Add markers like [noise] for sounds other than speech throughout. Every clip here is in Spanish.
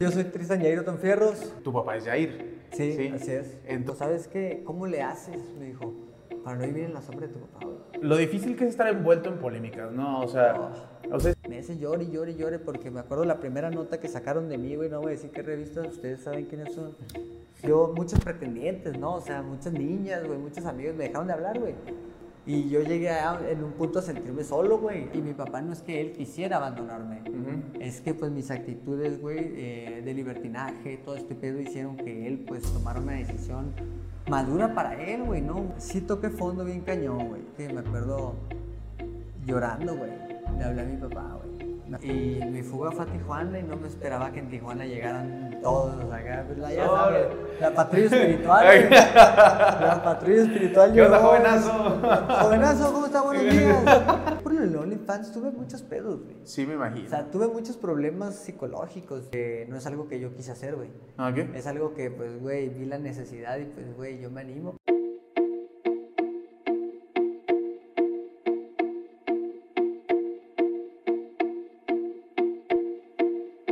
Yo soy Tristan Yair Fierros. Tu papá es Jair. Sí, así es. Entonces, ¿Sabes qué? ¿Cómo le haces? Me dijo, para no vivir en la sombra de tu papá, güey. lo difícil que es estar envuelto en polémicas, ¿no? O sea, o sea, Me hace llore llore llore porque me acuerdo la primera nota que sacaron de mí, güey. No voy a decir qué revistas, ustedes saben quiénes son. Yo, muchos pretendientes, ¿no? O sea, muchas niñas, güey, muchos amigos me dejaron de hablar, güey. Y yo llegué a- en un punto a sentirme solo, güey. Y mi papá no es que él quisiera abandonarme. Es que pues mis actitudes, güey, eh, de libertinaje, todo este pedo hicieron que él pues tomara una decisión madura para él, güey, ¿no? Sí toqué fondo bien cañón, güey. Que me acuerdo llorando, güey. Le hablé a mi papá, güey. Y mi fuga fue a Tijuana y no me esperaba que en Tijuana llegaran todos acá. Pues, la, ya sabes, la patrulla [laughs] espiritual. la patrulla espiritual. ¿Qué onda, jovenazo? Jovenazo, ¿cómo está? Buenos días. [laughs] Por el OnlyFans tuve muchos pedos, güey. sí me O imagino. sea, tuve muchos problemas psicológicos. que no es algo que yo quise hacer, güey. ¿Ah, qué? Es algo que, pues, güey, vi la necesidad y, pues, güey, yo me animo.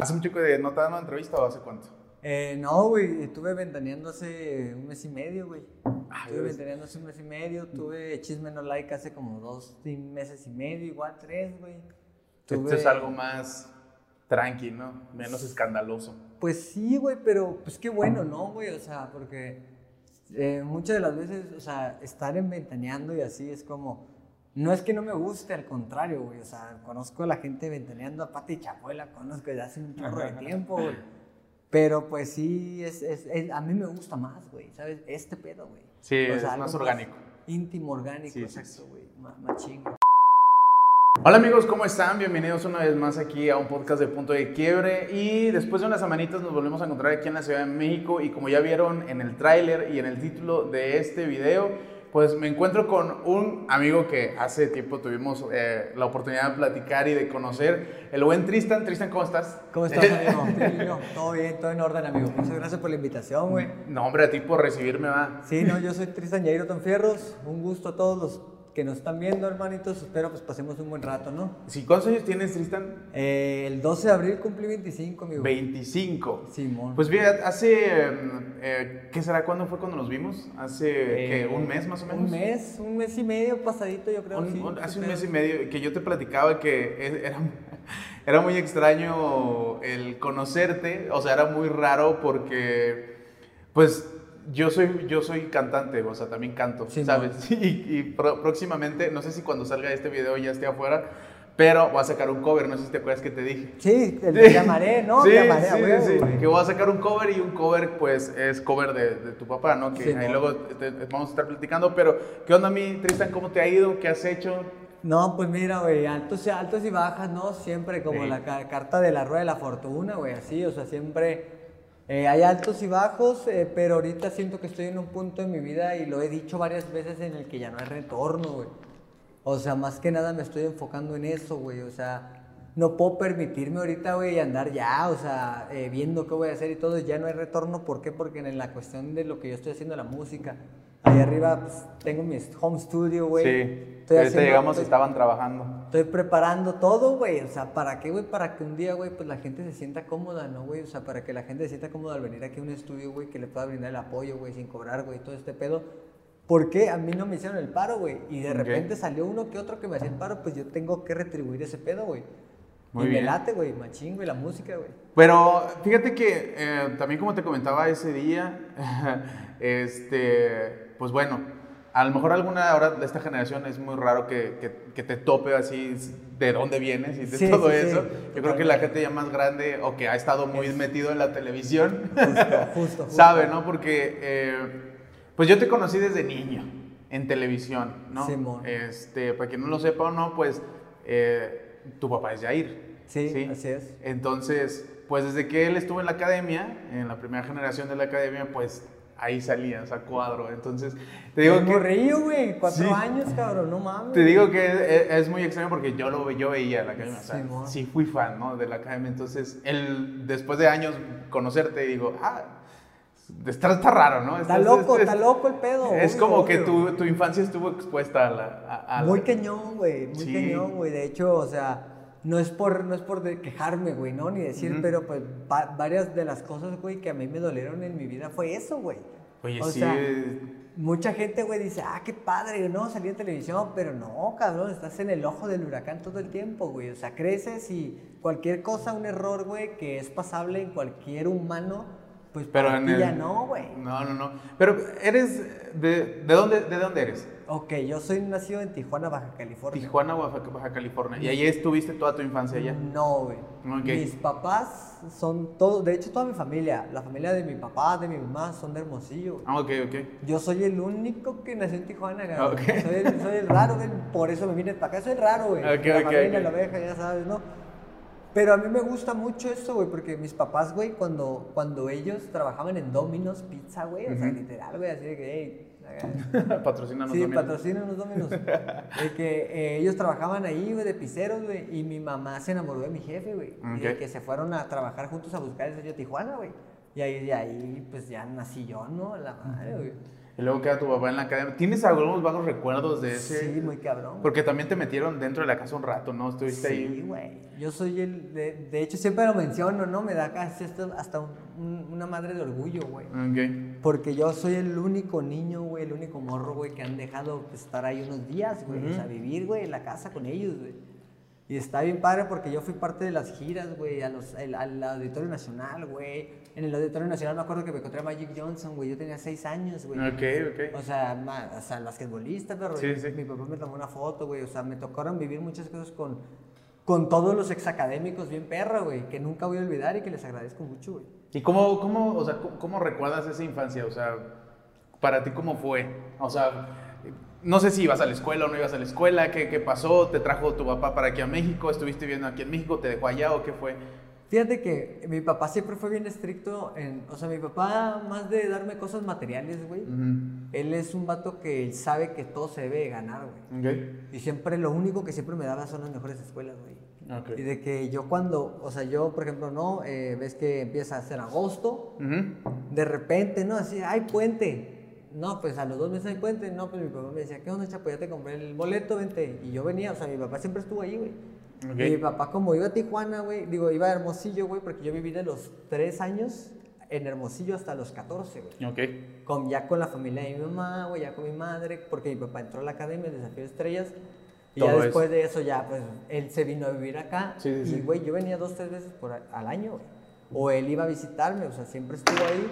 ¿Hace mucho que no te dan una entrevista o hace cuánto? Eh, no, güey, estuve ventaneando hace un mes y medio, güey. Ah, Estuve ¿ves? ventaneando hace un mes y medio. Tuve Chisme No Like hace como dos meses y medio, igual tres, güey. Esto Tuve- es algo más tranqui, ¿no? Menos escandaloso. Pues sí, güey, pero pues qué bueno, ¿no, güey? O sea, porque eh, muchas de las veces, o sea, estar en ventaneando y así es como. No es que no me guste, al contrario, güey. O sea, conozco a la gente ventaneando a Pati Chapoy, la conozco desde hace un chorro de tiempo, güey. Pero pues sí, es, es- es- a mí me gusta más, güey, ¿sabes? Este pedo, güey. Sí, O es más orgánico. Íntimo, orgánico, Sí, sí, exacto, güey. Más, más chingo. Hola amigos, ¿cómo están? Bienvenidos una vez más aquí a un podcast de Punto de Quiebre y después de unas semanitas nos volvemos a encontrar aquí en la Ciudad de México y como ya vieron en el tráiler y en el título de este video, pues me encuentro con un amigo que hace tiempo tuvimos eh, la oportunidad de platicar y de conocer, el buen Tristan. Tristan, ¿cómo estás? ¿Cómo estás, [laughs] amigo? Todo bien, todo en orden, amigo. Muchas gracias por la invitación, güey. No, hombre, a ti por recibirme, va. Sí, no, yo soy Tristan Yair Fierros. Un gusto a todos los que nos están viendo, hermanitos. Espero pues pasemos un buen rato, ¿no? Sí, ¿Cuántos años tienes, Tristan? Eh, el 12 de abril cumplí 25, amigo. 25. Simón. Pues fíjate, hace, eh, ¿qué será? ¿Cuándo fue cuando nos vimos? ¿Hace ¿qué, Eh, un mes más o menos? Un mes, un mes y medio pasadito, yo creo. Un- sí, un- hace un mes y medio que yo te platicaba que es- era, era muy extraño el conocerte, o sea, era muy raro porque, pues, yo soy, yo soy cantante, o sea, también canto, Sí, ¿sabes? [laughs] Y, y pro- próximamente, no sé si cuando salga este video ya esté afuera, pero voy a sacar un cover, no sé si te acuerdas que te dije. Sí, el te llamaré, ¿no? Sí, Te llamaré, a sí, huevo, sí, güey. que voy a sacar un cover y un cover pues es cover de, de tu papá, ¿no? Que Sí, ahí luego te- vamos a estar platicando, pero ¿qué onda mi Tristan? ¿Cómo te ha ido? ¿Qué has hecho? No, pues mira, güey, altos, y- altos y bajas, ¿no? Siempre como Sí. la ca- carta de la rueda de la fortuna, güey, así, o sea, siempre eh, hay altos y bajos, eh, pero ahorita siento que estoy en un punto en mi vida y lo he dicho varias veces en el que ya no hay retorno, güey. O sea, más que nada me estoy enfocando en eso, güey, o sea, no puedo permitirme ahorita, güey, andar ya, o sea, eh, viendo qué voy a hacer y todo, ya no hay retorno, ¿por qué? Porque en la cuestión de lo que yo estoy haciendo, la música, ahí arriba pues, tengo mi home studio, güey. sí, Estoy ahorita haciendo- llegamos y estaban trabajando. Estoy preparando todo, güey. O sea, ¿para qué, güey? Para que un día, güey, pues la gente se sienta cómoda, ¿no, güey? O sea, para que la gente se sienta cómoda al venir aquí a un estudio, güey, que le pueda brindar el apoyo, güey, sin cobrar, güey, todo este pedo. ¿Por qué a mí no me hicieron el paro, güey? Y de repente salió uno que otro que me hacía el paro, pues yo tengo que retribuir ese pedo, güey. Muy y bien. me late, güey, machín, güey, la música, güey. Pero fíjate que eh, también como te comentaba ese día, [laughs] este, pues bueno, a lo mejor alguna ahora de esta generación es muy raro que, que- que te tope así de dónde vienes y de Sí, todo sí, sí, eso. Yo creo que la gente ya más grande o que ha estado muy metido en la televisión [laughs] Justo, justo, [laughs] justo. sabe, ¿no? Porque eh, pues yo te conocí desde niño en televisión, ¿no? Simón. Este, para quien no lo sepa o no, pues eh, tu papá es Jair. Sí, así es. Entonces, pues desde que él estuvo en la academia, en la primera generación de la academia, pues ahí salías a cuadro. Entonces, te digo que... morrillo, güey, cuatro Sí. años, cabrón, no mames. Te digo que es, es muy extraño porque yo lo yo veía la academia, o sea, sí fui fan, ¿no? De la academia, entonces él después de años conocerte digo, ah, está, está raro, ¿no? Está Estás- loco, es- está loco el pedo. Es obvio, como que obvio. tu, tu infancia estuvo expuesta a la... a- a la- Muy cañón, güey, muy Sí. cañón, güey. De hecho, o sea, no es por, no es por de quejarme, güey, ¿no? Ni decir, pero pues va- varias de las cosas, güey, que a mí me dolieron en mi vida fue eso, güey. Oye, O sí. sea, eh, Mucha gente, güey, dice, ah, qué padre, ¿no? Salir en televisión, pero no, cabrón, estás en el ojo del huracán todo el tiempo, güey. O sea, creces y cualquier cosa, un error, güey, que es pasable en cualquier humano, pues Pero para en ti el- ya no, güey. No, no, no. Pero eres. ¿De, de dónde, ¿De dónde eres? Ok, yo soy nacido en Tijuana, Baja California. Tijuana, Baja, Baja California. ¿Y ahí estuviste toda tu infancia allá? No, güey. Ok. Mis papás son todos, de hecho, toda mi familia, la familia de mi papá, de mi mamá, son de Hermosillo. güey. Ah, ok, ok. Yo soy el único que nació en Tijuana, cabrón. Ok. Soy, el, soy el raro, güey, por eso me vine para acá. Soy el raro, güey. Ok, la familia, la oveja, ya sabes, ¿no? Pero a mí me gusta mucho eso, güey, porque mis papás, güey, cuando, cuando ellos trabajaban en Domino's Pizza, güey, o sea, literal, güey, así de que, hey, [laughs] Patrocínanos Sí, Domino's. patrocinan los dominos. [laughs] de que eh, ellos trabajaban ahí, güey, de piseros, güey. Y mi mamá se enamoró de mi jefe, güey. Y de que se fueron a trabajar juntos a buscar el sello Tijuana, güey. Y ahí, de ahí, pues ya nací yo, ¿no? La madre, güey. Y luego queda tu papá en la academia. ¿Tienes algunos vagos recuerdos de ese? Sí, muy cabrón. Porque también te metieron dentro de la casa un rato, ¿no? Estuviste Sí, ahí. güey. Yo soy el. De, de hecho, siempre lo menciono, ¿no? Me da casi hasta un- un- una madre de orgullo, güey. Ok. Porque yo soy el único niño, güey, el único morro, güey, que han dejado estar ahí unos días, güey. O sea, Ujú. vivir, güey, en la casa con ellos, güey. Y está bien padre porque yo fui parte de las giras, güey, al, al Auditorio Nacional, güey. En el Auditorio Nacional me acuerdo que me encontré a Magic Johnson, güey. Yo tenía seis años, güey. Ok, ok. O sea, ma- o sea, basquetbolista, pero Sí, sí. mi papá me tomó una foto, güey. O sea, me tocaron vivir muchas cosas con, con todos los exacadémicos bien perra, güey, que nunca voy a olvidar y que les agradezco mucho, güey. ¿Y cómo, cómo, o sea, cómo, cómo recuerdas esa infancia? O sea, para ti, ¿cómo fue? O sea, no sé si ibas a la escuela o no ibas a la escuela, ¿qué, qué pasó? ¿Te trajo tu papá para aquí a México? ¿Estuviste viviendo aquí en México? ¿Te dejó allá o qué fue? Fíjate que mi papá siempre fue bien estricto en, o sea, mi papá más de darme cosas materiales, güey. Él es un vato que sabe que todo se debe de ganar, güey. Y siempre lo único que siempre me daba son las mejores escuelas, güey. Y de que yo cuando, o sea, yo, por ejemplo, no, Eh, ves que empieza a ser agosto, de repente, ¿no? Así, hay puente. No, pues a los dos meses hay puente. No, pues mi papá me decía, ¿qué onda, chapo? Ya te compré el boleto, vente. Y yo venía, o sea, mi papá siempre estuvo ahí, güey. Ok. Y mi papá, como iba a Tijuana, güey, digo, iba a Hermosillo, güey, porque yo viví de los tres años en Hermosillo hasta los 14, güey. Ok. Con, ya con la familia de mi mamá, güey, ya con mi madre, porque mi papá entró a la academia de Desafío de Estrellas. Y ya después de eso, ya, pues, él se vino a vivir acá. Sí, sí, y, sí. güey, yo venía dos, tres veces por, al año, güey. O él iba a visitarme, o sea, siempre estuvo ahí.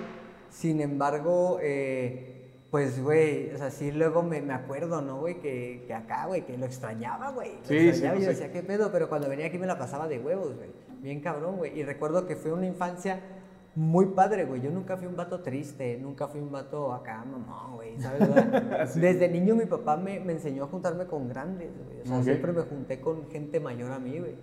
Sin embargo, eh, pues, güey, o sea, sí luego me, me acuerdo, ¿no, güey? Que, que acá, güey, que lo extrañaba, güey. Lo Sí, sí, extrañaba y yo sí. decía, ¿qué pedo? Pero cuando venía aquí me la pasaba de huevos, güey. Bien cabrón, güey. Y recuerdo que fue una infancia muy padre, güey. Yo nunca fui un vato triste, nunca fui un vato acá, mamá, güey, ¿sabes? [laughs] Sí. Desde niño mi papá me, me enseñó a juntarme con grandes, güey. O sea, siempre me junté con gente mayor a mí, güey.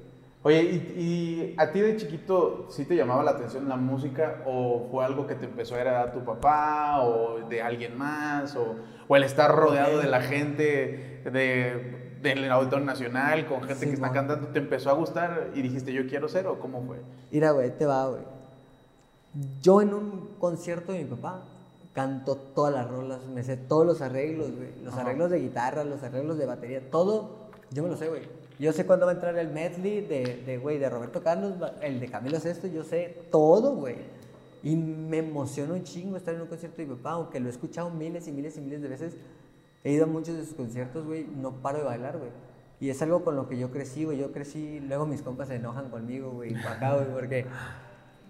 Oye, ¿y, y a ti de chiquito sí te llamaba la atención la música o fue algo que te empezó a heredar tu papá o de alguien más o, o el estar rodeado de la gente de, del Auditorio Nacional con gente que está cantando te empezó a gustar y dijiste yo quiero ser o cómo fue? Mira, güey, te va, güey. Yo en un concierto de mi papá canto todas las rolas, me sé todos los arreglos, güey. Los Ajá. arreglos de guitarra, los arreglos de batería, todo, yo me lo sé, güey. Yo sé cuándo va a entrar el medley de, de, güey, de Roberto Carlos, el de Camilo Sesto, yo sé todo, güey. Y me emociona un chingo estar en un concierto de mi papá, aunque lo he escuchado miles y miles y miles de veces. He ido a muchos de sus conciertos, güey, no paro de bailar, güey. Y es algo con lo que yo crecí, güey. Yo crecí, luego mis compas se enojan conmigo, güey, acá, güey, porque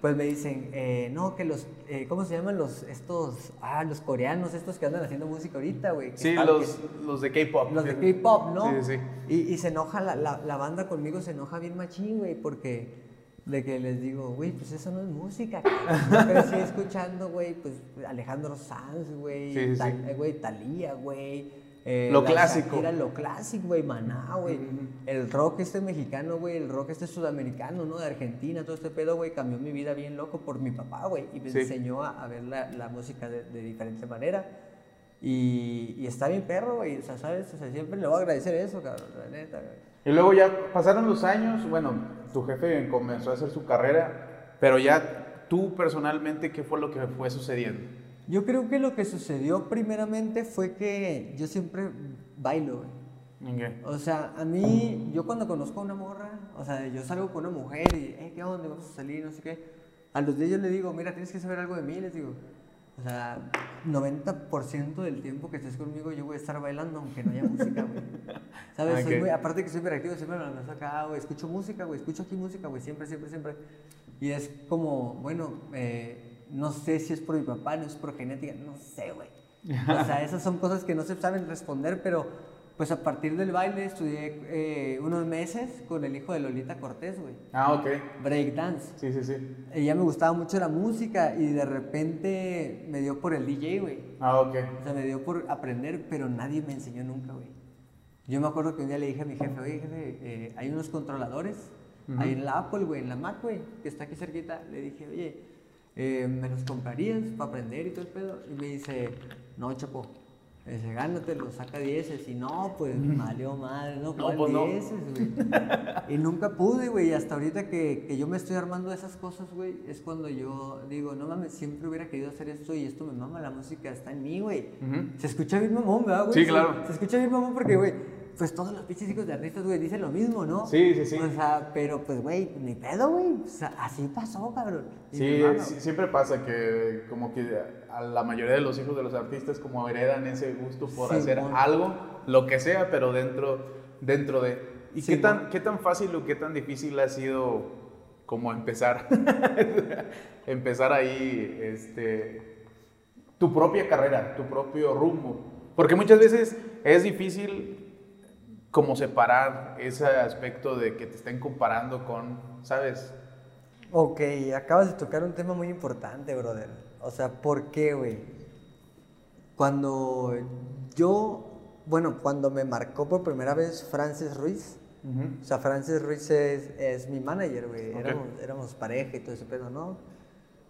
pues me dicen, eh, no, que los, eh, ¿cómo se llaman los, estos, ah, los coreanos, estos que andan haciendo música ahorita, güey? Sí, están- los, que- los de K-pop. los de K-pop, ¿no? Sí, sí. Y, y se enoja la, la, la banda conmigo, se enoja bien machín, güey, porque de que les digo, güey, pues eso no es música. [laughs] cabrón". Yo crecí escuchando, güey, pues Alejandro Sanz, güey, Sí, sí, sí. Tal- eh, güey, Talía, güey. Eh, Lo clásico. Shakira, lo clásico, güey, Maná, güey. El rock este mexicano, güey, el rock este sudamericano, ¿no? De Argentina, todo este pedo, güey, cambió mi vida bien loco por mi papá, güey. Y me Sí. enseñó a, a ver la, la música de, de diferente manera. Y, y está bien perro, güey. O sea, ¿sabes? O sea, siempre le voy a agradecer eso, cabrón, la neta, güey. Y luego ya pasaron los años, bueno, tu jefe comenzó a hacer su carrera, pero ya tú personalmente, ¿qué fue lo que fue sucediendo? Yo creo que lo que sucedió primeramente fue que yo siempre bailo. O sea, a mí, yo cuando conozco a una morra, o sea, yo salgo con una mujer y, hey, ¿qué onda? Vamos a salir, no sé qué. A los días yo le digo, mira, tienes que saber algo de mí, les digo. O sea, 90% del tiempo que estés conmigo yo voy a estar bailando aunque no haya música, güey. [laughs] ¿Sabes? Soy muy- aparte que soy hiperactivo, siempre me la paso acá, güey. Escucho música, güey. Escucho aquí música, güey. Siempre, siempre, siempre. Y es como, bueno, eh, no sé si es por mi papá, no es por genética, no sé, güey. [laughs] O sea, esas son cosas que no se saben responder, pero pues a partir del baile estudié eh, unos meses con el hijo de Lolita Cortés, güey. Ah, ok. Breakdance. Sí, sí, sí. Ella me gustaba mucho la música y de repente me dio por el DJ, güey. Ah, ok. O sea, me dio por aprender, pero nadie me enseñó nunca, güey. Yo me acuerdo que un día le dije a mi jefe, oye, jefe, eh, hay unos controladores ahí en la Apple, güey, en la Mac, güey, que está aquí cerquita. Le dije, oye, eh, ¿me los comprarías para aprender y todo el pedo? Y me dice, no, Chapo. Me dice, gánatelo, saca dieces. Y no, pues, valió madre, no, No, ¿cuál pues, no. dieces, güey? Y nunca pude, güey. Y hasta ahorita que, que yo me estoy armando esas cosas, güey, es cuando yo digo, no mames, siempre hubiera querido hacer esto y esto me mama, la música está en mí, güey. Ujú. Se escucha bien mamón, ¿verdad, güey? Sí, Se- claro. Se, escucha bien mamón porque, güey, pues todos los pinches hijos de artistas, güey, dicen lo mismo, ¿no? Sí, sí, sí. O sea, pero pues, güey, ni pedo, güey. O sea, así pasó, cabrón. Y Sí, mama, siempre pasa que como que a la mayoría de los hijos de los artistas como heredan ese gusto por Sí, hacer algo, lo que sea, pero dentro, dentro de... ¿Y Sí, qué, tan, qué tan fácil o qué tan difícil ha sido como empezar, [laughs] empezar ahí, este, tu propia carrera, tu propio rumbo? Porque muchas veces es difícil como separar ese aspecto de que te estén comparando con, ¿sabes? Ok, acabas de tocar un tema muy importante, brother. O sea, ¿por qué, güey? Cuando yo, bueno, cuando me marcó por primera vez Francis Ruiz, o sea, Francis Ruiz es, es mi manager, güey. Éramos, éramos pareja y todo ese pedo, ¿no?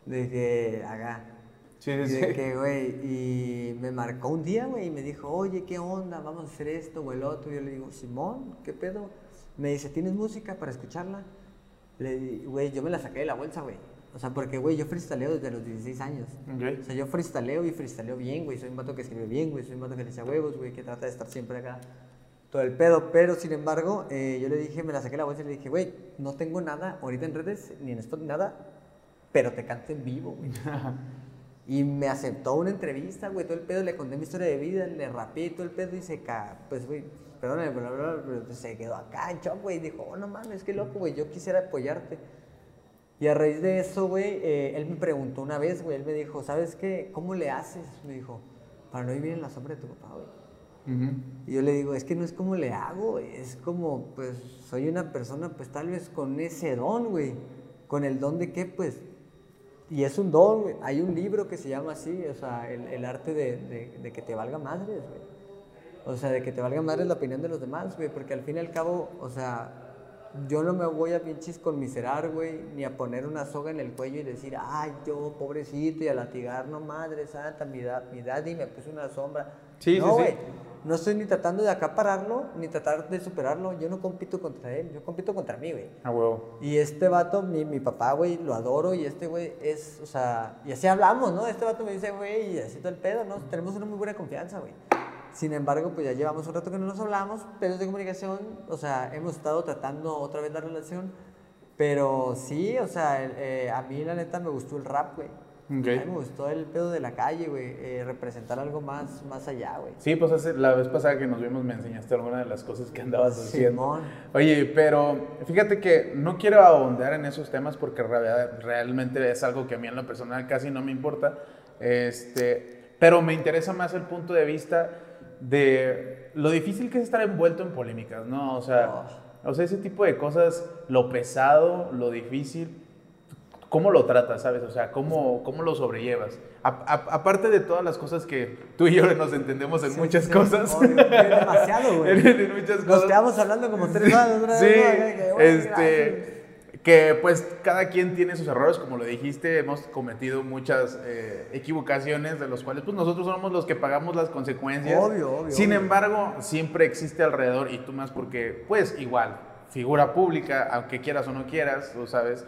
Que, haga. Sí, Y sí, de sí. que, güey, y me marcó un día, güey, y me dijo, oye, ¿qué onda? Vamos a hacer esto o el otro. Y yo le digo, Simón, ¿qué pedo? Me dice, ¿tienes música para escucharla? Le güey, yo me la saqué de la bolsa, güey. O sea, porque, güey, yo freestaleo desde los 16 años. Ok. O sea, yo freestaleo y freestaleo bien, güey. Soy un vato que escribe bien, güey. Soy un vato que le echa huevos, güey, que trata de estar siempre acá. Todo el pedo. Pero, sin embargo, eh, yo le dije, me la saqué de la bolsa y le dije, güey, no tengo nada ahorita en redes, ni en esto, ni nada, pero te canto en vivo, güey. [laughs] Y me aceptó una entrevista, güey, todo el pedo, le conté mi historia de vida, le rapeé y todo el pedo y se ca... Pues, güey, perdóname, pero pues, se quedó acá en shock, güey, y dijo, oh, no mames, qué loco, güey, yo quisiera apoyarte. Y a raíz de eso, güey, eh, él me preguntó una vez, güey, él me dijo, ¿sabes qué? ¿Cómo le haces? Me dijo, para no vivir en la sombra de tu papá, güey. Y yo le digo, es que no es como le hago, es como, pues, soy una persona, pues, tal vez con ese don, güey. Con el don de qué, pues, y es un don, güey. Hay un libro que se llama así, o sea, el, el arte de, de- de que te valga madres, güey. O sea, de que te valga madres la opinión de los demás, güey, porque al fin y al cabo, o sea, yo no me voy a pinches conmiserar, güey, ni a poner una soga en el cuello y decir, ay, yo, pobrecito, y a latigar, no, madre santa, mi, da, mi daddy me puso una sombra. Sí, no, sí, sí. No estoy ni tratando de acapararlo, ni tratar de superarlo. Yo no compito contra él, yo compito contra mí, güey. A huevo. Y este vato, mi, mi papá, güey, lo adoro. Y este güey es, o sea, y así hablamos, ¿no? Este vato me dice, güey, y así todo el pedo, ¿no? Tenemos una muy buena confianza, güey. Sin embargo, pues ya llevamos un rato que no nos hablamos, pero de comunicación, o sea, hemos estado tratando otra vez la relación. Pero sí, o sea, eh, a mí la neta me gustó el rap, güey. A mí me gustó el pedo de la calle, güey. eh, representar algo más, más allá, güey. Sí, pues hace- la vez pasada que nos vimos me enseñaste alguna de las cosas que andabas haciendo. Simón. Oye, pero fíjate que no quiero ahondar en esos temas porque rea- realmente es algo que a mí en lo personal casi no me importa. Este, pero me interesa más el punto de vista de lo difícil que es estar envuelto en polémicas, ¿no? O sea, o sea, ese tipo de cosas, lo pesado, lo difícil, ¿cómo lo tratas, sabes? O sea, ¿cómo, cómo lo sobrellevas? A- a- aparte de todas las cosas que tú y yo nos entendemos en Sí, muchas sí, cosas. obvio, demasiado, [laughs] güey. en, en muchas Nos cosas. quedamos hablando como tres horas. una Sí, vez, este, que pues cada quien tiene sus errores, como lo dijiste, hemos cometido muchas eh, equivocaciones de los cuales pues nosotros somos los que pagamos las consecuencias. Obvio, obvio, Sin obvio. embargo, siempre existe alrededor y tú más porque pues igual, figura pública, aunque quieras o no quieras, tú sabes,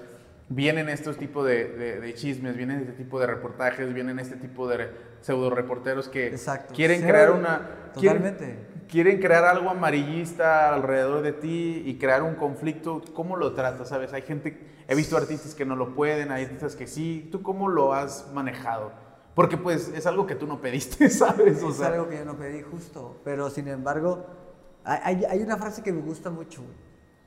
vienen estos tipos de, de- de chismes, vienen este tipo de reportajes, vienen este tipo de pseudo reporteros que Exacto. quieren crear una... quieren- Totalmente. quieren crear algo amarillista alrededor de ti y crear un conflicto, ¿cómo lo tratas? ¿Sabes? Hay gente, he visto artistas que no lo pueden, hay artistas que sí. ¿Tú cómo lo has manejado? Porque pues es algo que tú no pediste, [laughs] ¿sabes? es algo que yo no pedí justo, pero sin embargo, hay, hay una frase que me gusta mucho,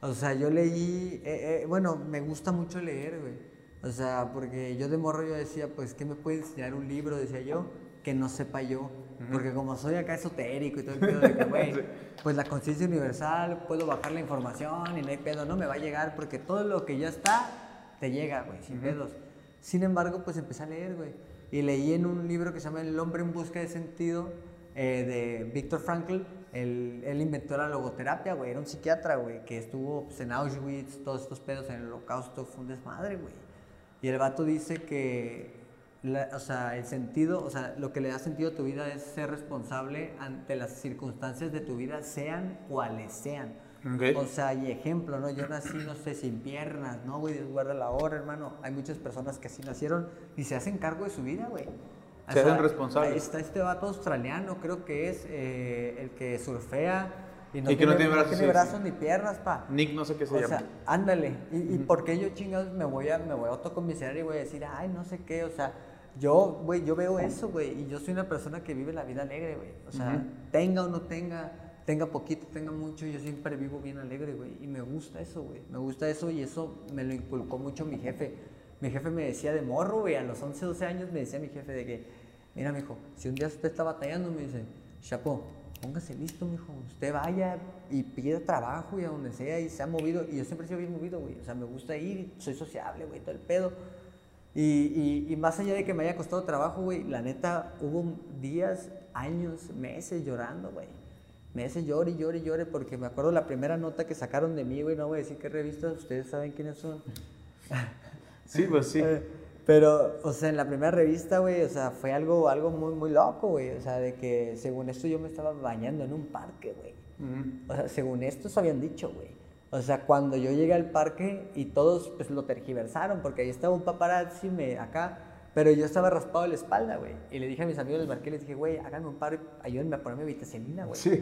O sea, yo leí, eh, eh, bueno, me gusta mucho leer, güey. O sea, porque yo de morro yo decía, pues, ¿qué me puede enseñar un libro? Decía yo, que no sepa yo. Porque como soy acá esotérico y todo el pedo de que, [laughs] güey, pues la conciencia universal, puedo bajar la información y no hay pedo, no me va a llegar porque todo lo que ya está, te llega, güey, sin pedos. Sin embargo, pues empecé a leer, güey. Y leí en un libro que se llama El hombre en busca de sentido, eh, de Víctor Frankl. Él, él, inventó la logoterapia, güey. Era un psiquiatra, güey, que estuvo pues, en Auschwitz, todos estos pedos en el holocausto, fue un desmadre, güey. Y el vato dice que o sea, el sentido, o sea, lo que le da sentido a tu vida es ser responsable ante las circunstancias de tu vida, sean cuales sean. O sea, y ejemplo, ¿no? Yo nací, no sé, sin piernas, ¿no, güey? guarda la hora, hermano. Hay muchas personas que así nacieron y se hacen cargo de su vida, güey. Se hacen responsables. Ahí está este vato australiano, creo que es eh, el que surfea y, no que no tiene brazos, ni piernas, pa. Nick no sé qué se o llama. Sea, ándale. ¿Y, y por qué yo chingados me voy a, me voy a autocomiserar y voy a decir, ay, no sé qué? O sea, yo, güey, yo veo eso, güey, y yo soy una persona que vive la vida alegre, güey. O sea, tenga o no tenga, tenga poquito, tenga mucho, yo siempre vivo bien alegre, güey. Y me gusta eso, güey. Me gusta eso y eso me lo inculcó mucho mi jefe. Mi jefe me decía de morro, güey, a los 11, 12 años me decía mi jefe de que, mira, mijo, si un día usted está batallando, me dice, Chapo, póngase listo, mijo. Usted vaya y pida trabajo y a donde sea y se ha movido. Y yo siempre he sido bien movido, güey. O sea, me gusta ir, soy sociable, güey, todo el pedo. Y, y, más allá de que me haya costado trabajo, güey, la neta, hubo días, años, meses llorando, güey. Meses llore y llore y llore porque me acuerdo la primera nota que sacaron de mí, güey, no voy a decir qué revistas, ustedes saben quiénes son. Sí, pues sí. Pero, o sea, en la primera revista, güey, o sea, fue algo, algo muy, muy loco, güey. O sea, de que según esto yo me estaba bañando en un parque, güey. O sea, según esto se habían dicho, güey. O sea, cuando yo llegué al parque y todos pues lo tergiversaron, porque ahí estaba un paparazzi me, acá, pero yo estaba raspado de la espalda, güey. Y le dije a mis amigos del parque, les dije, güey, háganme un par, ayúdenme a ponerme vitacilina, güey. Sí.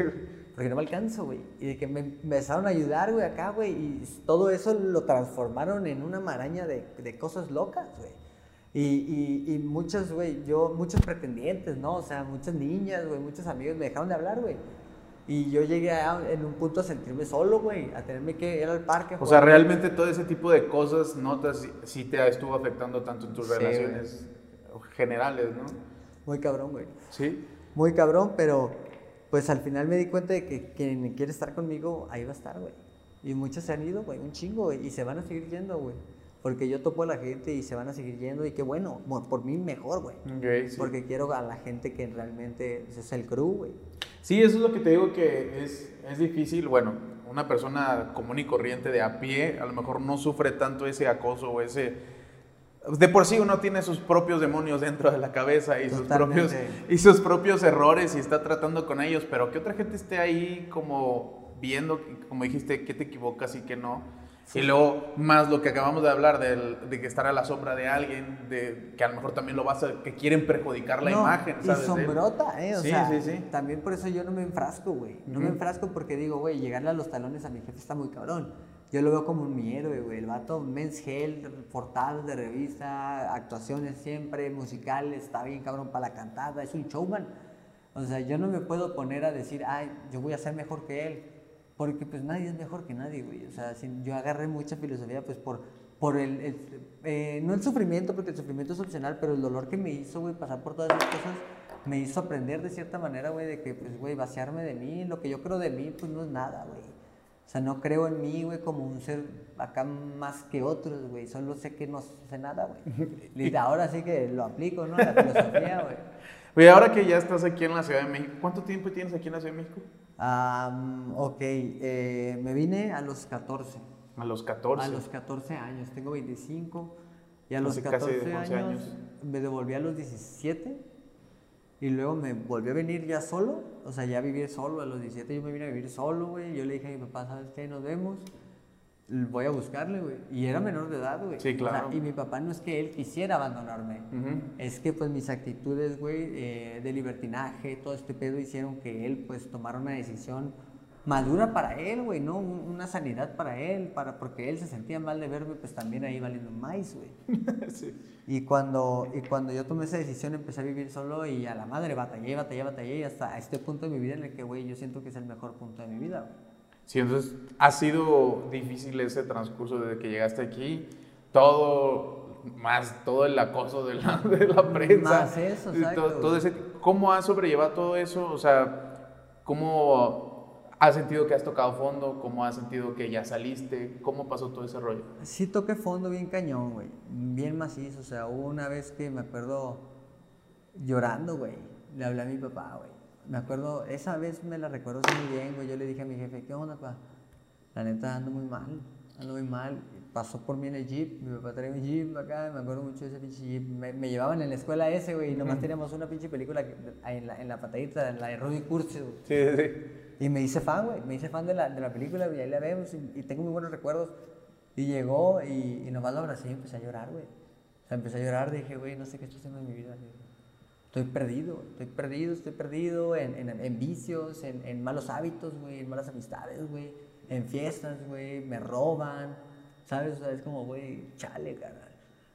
Porque no me alcanzo, güey. Y de que me empezaron a ayudar, güey, acá, güey. Y todo eso lo transformaron en una maraña de, de cosas locas, güey. Y, y, y muchos, güey, yo, muchos pretendientes, ¿no? O sea, muchas niñas, güey, muchos amigos me dejaron de hablar, güey. Y yo llegué en un punto a sentirme solo, güey, a tenerme que ir al parque. O sea, realmente todo ese tipo de cosas, notas, sí te estuvo afectando tanto en tus relaciones generales, ¿no? Muy cabrón, güey. Sí. Muy cabrón, pero pues al final me di cuenta de que quien quiere estar conmigo, ahí va a estar, güey. Y muchos se han ido, güey, un chingo, güey, y se van a seguir yendo, güey. Porque yo topo a la gente y se van a seguir yendo y qué bueno, por mí mejor, güey. Porque quiero a la gente que realmente es el crew, güey. Sí, eso es lo que te digo que es, es difícil. Bueno, una persona común y corriente de a pie a lo mejor no sufre tanto ese acoso o ese... De por sí uno tiene sus propios demonios dentro de la cabeza y sus, propios, y sus propios errores y está tratando con ellos, pero que otra gente esté ahí como viendo, como dijiste, que te equivocas y que no y luego, más lo que acabamos de hablar, de que estar a la sombra de alguien, de que a lo mejor también lo vas a, que quieren perjudicar la imagen, ¿sabes? Y sombrota, ¿eh? O sí, sea, sí, sí. También por eso yo no me enfrasco, güey. No me enfrasco porque digo, güey, llegarle a los talones a mi jefe está muy cabrón. Yo lo veo como mi héroe, güey. El vato, Men's Health, portadas de revista, actuaciones siempre, musicales, está bien cabrón para la cantada, es un showman. O sea, yo no me puedo poner a decir, ay, yo voy a ser mejor que él porque pues nadie es mejor que nadie, güey. O sea, yo agarré mucha filosofía pues por, por el, eh, no el sufrimiento, porque el sufrimiento es opcional, pero el dolor que me hizo, güey, pasar por todas esas cosas, me hizo aprender de cierta manera, güey, de que, pues, güey, vaciarme de mí, lo que yo creo de mí, pues no es nada, güey. O sea, no creo en mí, güey, como un ser acá más que otros, güey. Solo sé que no sé nada, güey. [laughs] Y ahora sí que lo aplico, ¿no? La filosofía, güey. Oye, ahora que ya estás aquí en la Ciudad de México, ¿cuánto tiempo tienes aquí en la Ciudad de México? Ok, eh, me vine a los 14. A los 14. A los 14 años, tengo 25. Y a los 14 años, me devolví a los 17. Y luego me volví a venir ya solo. O sea, ya viví solo. A los 17 yo me vine a vivir solo, güey. Yo le dije a mi papá, ¿sabes qué? Nos vemos. Voy a buscarle, güey. Y era menor de edad, güey. Sí, claro. O sea, y mi papá no es que él quisiera abandonarme. Ujú. Es que pues mis actitudes, güey, eh, de libertinaje, todo este pedo hicieron que él pues tomara una decisión madura para él, güey, ¿no? Un- Una sanidad para él, para, porque él se sentía mal de verme pues también ahí valiendo más, güey. [laughs] Sí. Y cuando, y cuando yo tomé esa decisión empecé a vivir solo y a la madre batallé, batallé, batallé y hasta este punto de mi vida en el que, güey, yo siento que es el mejor punto de mi vida, güey. Sí, entonces ha sido difícil ese transcurso desde que llegaste aquí. Todo, más todo el acoso de la, [laughs] de la prensa. Más eso, exacto. todo ese- ¿Cómo has sobrellevado todo eso? O sea, ¿cómo has sentido que has tocado fondo? ¿Cómo has sentido que ya saliste? ¿Cómo pasó todo ese rollo? Sí toqué fondo bien cañón, güey. Bien macizo. O sea, hubo una vez que me acuerdo llorando, güey. Le hablé a mi papá, güey. Me acuerdo, esa vez me la recuerdo muy bien, güey. Yo le dije a mi jefe, ¿qué onda, papá? La neta, ando muy mal. Ando muy mal. Pasó por mí en el jeep. Mi papá traía un jeep acá. Me acuerdo mucho de ese pinche jeep. Me, me llevaban en la escuela ese, güey. Y nomás teníamos una pinche película en la, en la patadita, en la de Rudy Cursi, güey. Sí, sí, sí. Y me hice fan, güey. Me hice fan de la, de la película, y ahí la vemos. Y, y tengo muy buenos recuerdos. Y llegó y, y nomás lo abracé y empecé a llorar, güey. O sea, empecé a llorar. Dije, güey, no sé qué estoy haciendo en mi vida. güey. Estoy perdido, estoy perdido, estoy perdido en, en, en vicios, en, en malos hábitos, güey, en malas amistades, güey. En fiestas, güey. Me roban. ¿Sabes? O sea, es como, güey, chale, carnal.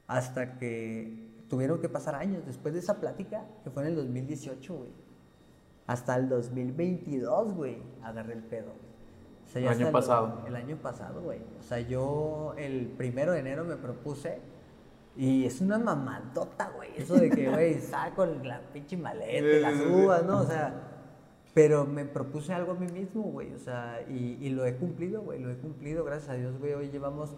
Hasta que tuvieron que pasar años después de esa plática, que fue en el 2018, güey. Hasta el 2022, güey, agarré el pedo. güey. O sea, El año pasado. El, año pasado, güey. O sea, yo el primero de enero me propuse y es una mamadota, güey. Eso de que, güey, [laughs] saco la pinche maleta, y las uvas, ¿no? O sea, pero me propuse algo a mí mismo, güey. O sea, y, y lo he cumplido, güey. Lo he cumplido, gracias a Dios, güey. Hoy llevamos,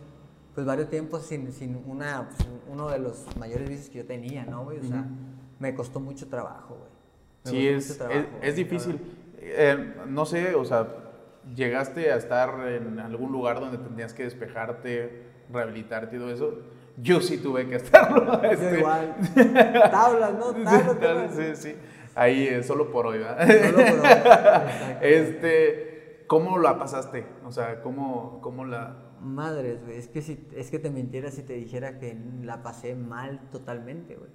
pues, varios tiempos sin, sin una, pues, uno de los mayores vicios que yo tenía, ¿no, güey? O sea, me costó mucho trabajo, güey. Sí, costó es, mucho trabajo, es difícil. Eh, no sé, o sea, llegaste a estar en algún lugar donde tendrías que despejarte, rehabilitarte y todo eso. Yo sí tuve que. [laughs] Yo este, igual. Tablas, ¿no? Tablas, tablas. Sí, sí. Ahí, eh, solo por hoy, ¿verdad? Solo por hoy. [laughs] Exacto. Este, ¿cómo la pasaste? O sea, ¿cómo, cómo la...? Madres, güey. Es que, si, es que te mintiera si te dijera que la pasé mal totalmente, güey.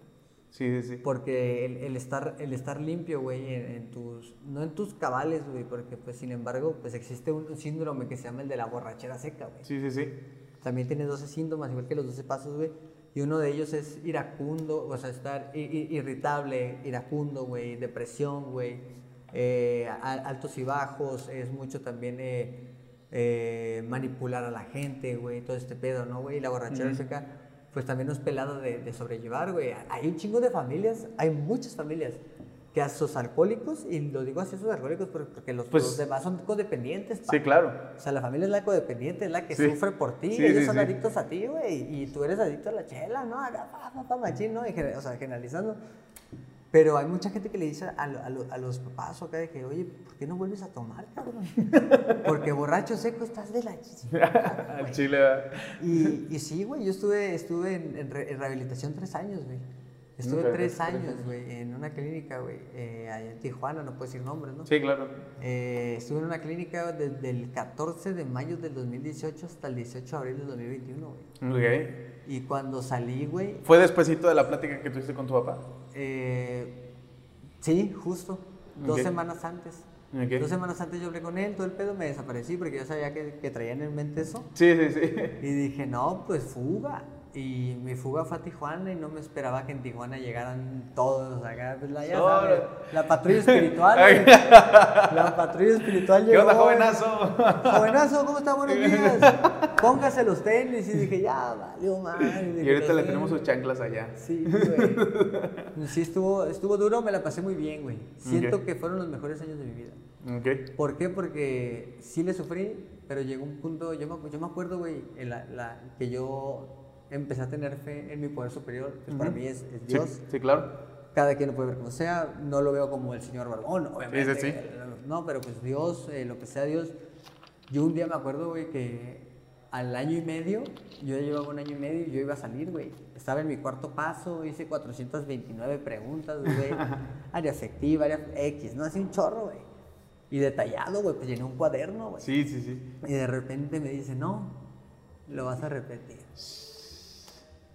Sí, sí, sí. Porque el, el estar, el estar limpio, güey, en, en tus, no en tus cabales, güey, porque pues sin embargo, pues existe un síndrome que se llama el de la borrachera seca, güey. Sí, sí, sí. También tiene 12 síntomas, igual que los 12 pasos, güey. Y uno de ellos es iracundo, o sea, estar irritable, iracundo, güey, depresión, güey, eh, altos y bajos, es mucho también eh, eh, manipular a la gente, güey, todo este pedo, ¿no, güey? Y la borrachera seca, pues también no es pelado de, de sobrellevar, güey. Hay un chingo de familias, hay muchas familias que a sus alcohólicos, y lo digo así a sus alcohólicos porque los, Pues- los demás son codependientes, pa. Sí, claro. O sea, la familia es la codependiente, es la que Sí. sufre por ti. Sí, Ellos sí, son adictos a ti, güey. Y tú eres adicto a la chela, ¿no? Acá, pa, pa, pa, machín, ¿no? Y o sea, generalizando. Pero hay mucha gente que le dice a, lo- a lo- a los papás acá de que, oye, ¿por qué no vuelves a tomar, cabrón? Porque borracho seco estás de la [laughs] chile. Y, y sí, güey, yo estuve, estuve en, en re- en rehabilitación tres años, güey. Estuve tres años, güey, en una clínica, güey, eh, allá en Tijuana, no puedo decir nombres, ¿no? Sí, claro. Eh, estuve en una clínica desde el 14 de mayo del 2018 hasta el 18 de abril del 2021, güey. Ok. Y cuando salí, güey, ¿Fue despuesito de la plática que tuviste con tu papá? eh, sí, justo, dos semanas antes. Ok. Dos semanas antes yo hablé con él, todo el pedo, me desaparecí porque yo sabía que, que traían en mente eso. Sí, sí, sí. Y dije, no, pues fuga. Y fuga fue a Tijuana y no me esperaba que en Tijuana llegaran todos acá. Pues la, ya sabes, la patrulla [laughs] espiritual. güey. la patrulla espiritual ¿Qué llegó. onda, jovenazo? Jovenazo, ¿cómo está? Buenos [laughs] días. Póngase los tenis. Y dije, ya, valió madre. Y ahorita le tenemos sus chanclas allá. Sí, güey. Sí, estuvo, estuvo duro, me la pasé muy bien, güey. Siento Ok. que fueron los mejores años de mi vida. Ok. ¿Por qué? Porque sí le sufrí, pero llegó un punto, yo me, yo me acuerdo, güey, la, la- que yo empecé a tener fe en mi poder superior, que para Ujú. mí es, es Sí, Dios. Sí, claro. Cada quien lo puede ver como sea, no lo veo como el señor Barbón, obviamente. Sí, sí, sí. No, pero pues Dios, eh, lo que sea Dios. Yo un día me acuerdo, güey, que al año y medio, yo ya llevaba un año y medio y yo iba a salir, güey. Estaba en mi cuarto paso, hice 429 preguntas, güey. [laughs] área afectiva, área X, ¿no? Así un chorro, güey. Y detallado, güey, pues llené un cuaderno, güey. Sí, sí, sí. Y de repente me dice, no, lo vas a repetir.